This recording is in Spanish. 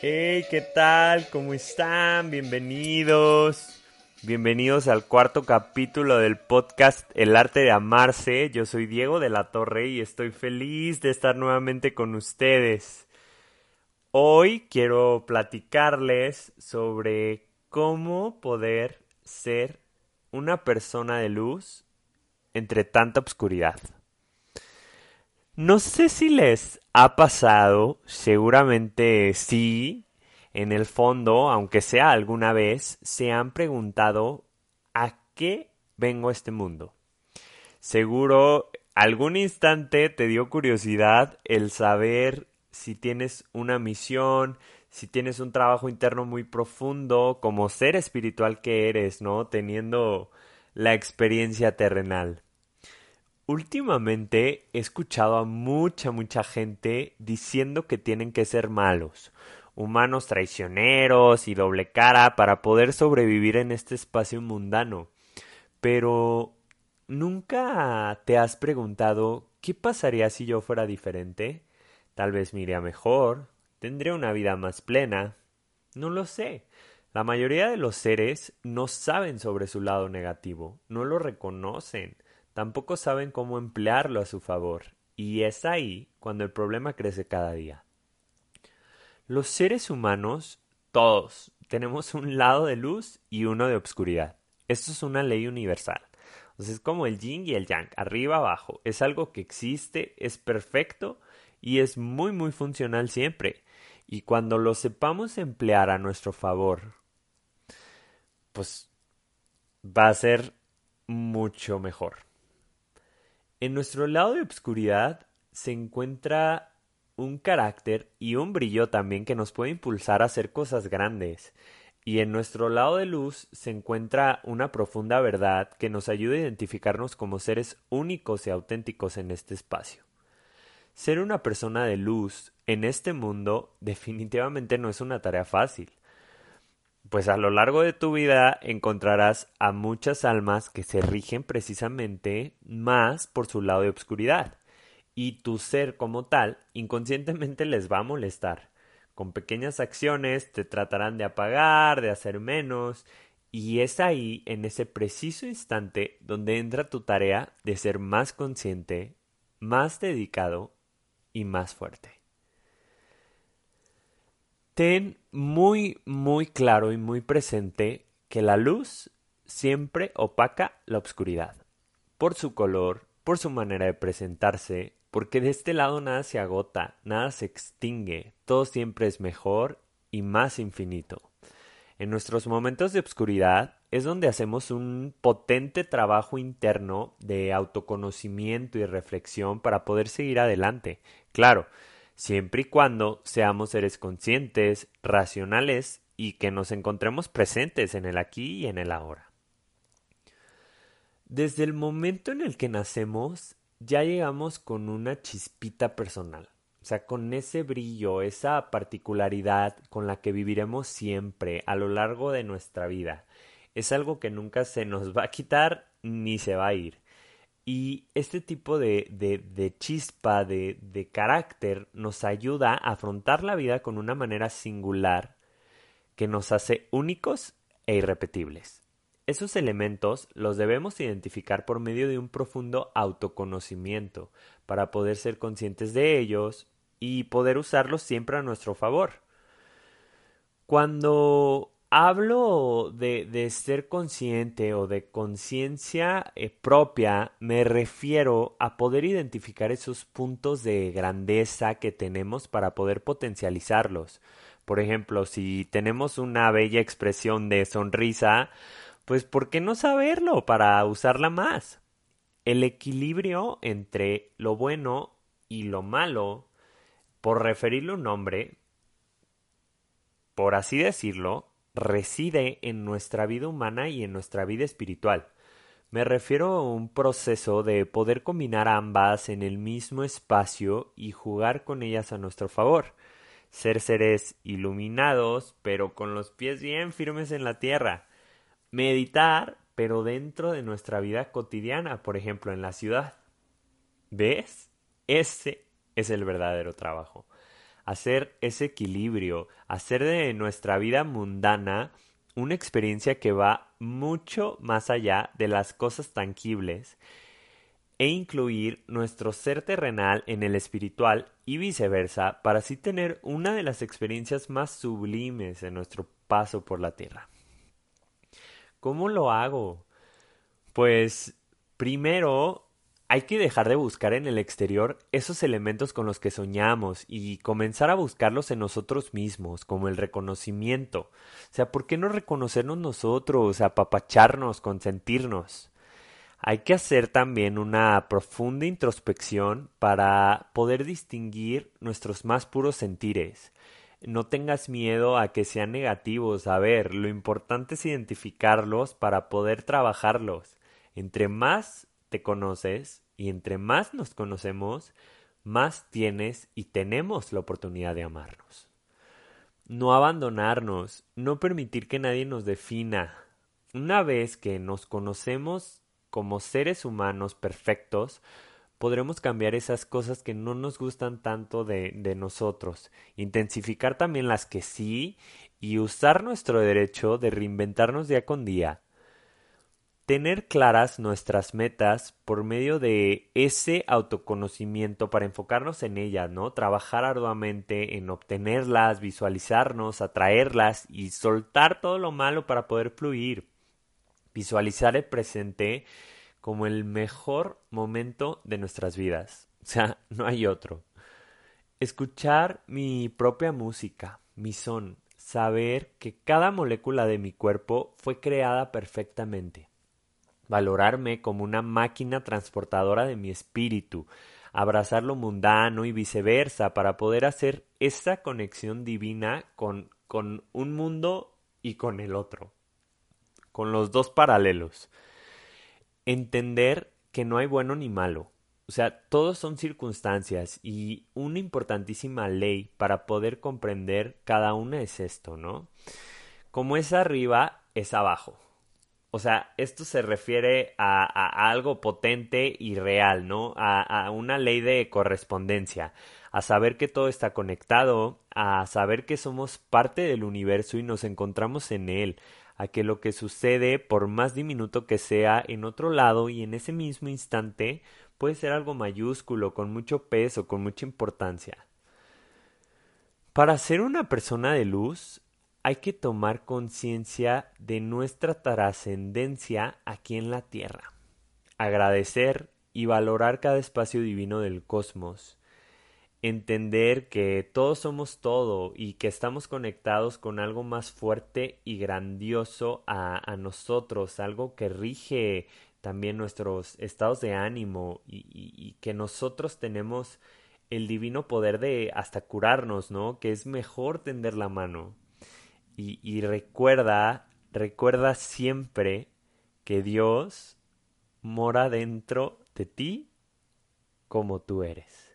Hey, ¿qué tal? ¿Cómo están? Bienvenidos. Bienvenidos al cuarto capítulo del podcast El arte de amarse. Yo soy Diego de la Torre y estoy feliz de estar nuevamente con ustedes. Hoy quiero platicarles sobre cómo poder ser una persona de luz entre tanta oscuridad. No sé si les ha pasado, seguramente sí, en el fondo, aunque sea alguna vez, se han preguntado ¿a qué vengo a este mundo? Seguro algún instante te dio curiosidad el saber si tienes una misión, si tienes un trabajo interno muy profundo, como ser espiritual que eres, ¿no? Teniendo la experiencia terrenal. Últimamente he escuchado a mucha, mucha gente diciendo que tienen que ser malos, humanos traicioneros y doble cara para poder sobrevivir en este espacio mundano. Pero ¿nunca te has preguntado qué pasaría si yo fuera diferente? Tal vez me iría mejor, tendría una vida más plena. No lo sé. La mayoría de los seres no saben sobre su lado negativo, no lo reconocen tampoco saben cómo emplearlo a su favor, y es ahí cuando el problema crece cada día. Los seres humanos, todos, tenemos un lado de luz y uno de obscuridad. Esto es una ley universal. es como el yin y el yang, arriba abajo. Es algo que existe, es perfecto y es muy muy funcional siempre. Y cuando lo sepamos emplear a nuestro favor, pues va a ser mucho mejor. En nuestro lado de obscuridad se encuentra un carácter y un brillo también que nos puede impulsar a hacer cosas grandes. Y en nuestro lado de luz se encuentra una profunda verdad que nos ayuda a identificarnos como seres únicos y auténticos en este espacio. Ser una persona de luz en este mundo definitivamente no es una tarea fácil pues a lo largo de tu vida encontrarás a muchas almas que se rigen precisamente más por su lado de obscuridad. Y tu ser como tal inconscientemente les va a molestar. Con pequeñas acciones te tratarán de apagar, de hacer menos, y es ahí, en ese preciso instante, donde entra tu tarea de ser más consciente, más dedicado y más fuerte. Ten muy, muy claro y muy presente que la luz siempre opaca la oscuridad. Por su color, por su manera de presentarse, porque de este lado nada se agota, nada se extingue, todo siempre es mejor y más infinito. En nuestros momentos de oscuridad es donde hacemos un potente trabajo interno de autoconocimiento y reflexión para poder seguir adelante. Claro, siempre y cuando seamos seres conscientes, racionales y que nos encontremos presentes en el aquí y en el ahora. Desde el momento en el que nacemos, ya llegamos con una chispita personal, o sea, con ese brillo, esa particularidad con la que viviremos siempre a lo largo de nuestra vida. Es algo que nunca se nos va a quitar ni se va a ir. Y este tipo de, de, chispa, de, de carácter, nos ayuda a afrontar la vida con una manera singular que nos hace únicos e irrepetibles. Esos elementos los debemos identificar por medio de un profundo autoconocimiento para poder ser conscientes de ellos y poder usarlos siempre a nuestro favor. Cuando hablo de, de, ser consciente o de conciencia eh, propia, me refiero a poder identificar esos puntos de grandeza que tenemos para poder potencializarlos. Por ejemplo, si tenemos una bella expresión de sonrisa, pues ¿por qué no saberlo para usarla más? El equilibrio entre lo bueno y lo malo, por referirle un nombre, por así decirlo, reside en nuestra vida humana y en nuestra vida espiritual. Me refiero a un proceso de poder combinar ambas en el mismo espacio y jugar con ellas a nuestro favor. Ser seres iluminados, pero con los pies bien firmes en la tierra. Meditar, pero dentro de nuestra vida cotidiana, por ejemplo, en la ciudad. ¿Ves? Ese es el verdadero trabajo hacer ese equilibrio, hacer de nuestra vida mundana una experiencia que va mucho más allá de las cosas tangibles e incluir nuestro ser terrenal en el espiritual y viceversa para así tener una de las experiencias más sublimes en nuestro paso por la tierra. ¿Cómo lo hago? Pues primero hay que dejar de buscar en el exterior esos elementos con los que soñamos y comenzar a buscarlos en nosotros mismos, como el reconocimiento. O sea, ¿por qué no reconocernos nosotros, apapacharnos, consentirnos? Hay que hacer también una profunda introspección para poder distinguir nuestros más puros sentires. No tengas miedo a que sean negativos. A ver, lo importante es identificarlos para poder trabajarlos. Entre más te conoces y entre más nos conocemos, más tienes y tenemos la oportunidad de amarnos. No abandonarnos, no permitir que nadie nos defina. Una vez que nos conocemos como seres humanos perfectos, podremos cambiar esas cosas que no nos gustan tanto de, nosotros, intensificar también las que sí y usar nuestro derecho de reinventarnos día con día. Tener claras nuestras metas por medio de ese autoconocimiento para enfocarnos en ellas, ¿no? Trabajar arduamente en obtenerlas, visualizarnos, atraerlas y soltar todo lo malo para poder fluir visualizar el presente como el mejor momento de nuestras vidas. O sea, no hay otro. Escuchar mi propia música, mi son, saber que cada molécula de mi cuerpo fue creada perfectamente. Valorarme como una máquina transportadora de mi espíritu, abrazar lo mundano y viceversa para poder hacer esa conexión divina con, con un mundo y con el otro con los dos paralelos. Entender que no hay bueno ni malo. O sea, todos son circunstancias y una importantísima ley para poder comprender cada una es esto, ¿no? Como es arriba, es abajo. O sea, esto se refiere a, algo potente y real, ¿no? A, a, una ley de correspondencia, a saber que todo está conectado, a saber que somos parte del universo y nos encontramos en él, a que lo que sucede, por más diminuto que sea, en otro lado y en ese mismo instante, puede ser algo mayúsculo, con mucho peso, con mucha importancia. Para ser una persona de luz, hay que tomar conciencia de nuestra trascendencia aquí en la Tierra, agradecer y valorar cada espacio divino del cosmos, entender que todos somos todo y que estamos conectados con algo más fuerte y grandioso a, nosotros, algo que rige también nuestros estados de ánimo y, que nosotros tenemos el divino poder de hasta curarnos, ¿no? Que es mejor tender la mano. Y, recuerda, recuerda siempre que Dios mora dentro de ti como tú eres.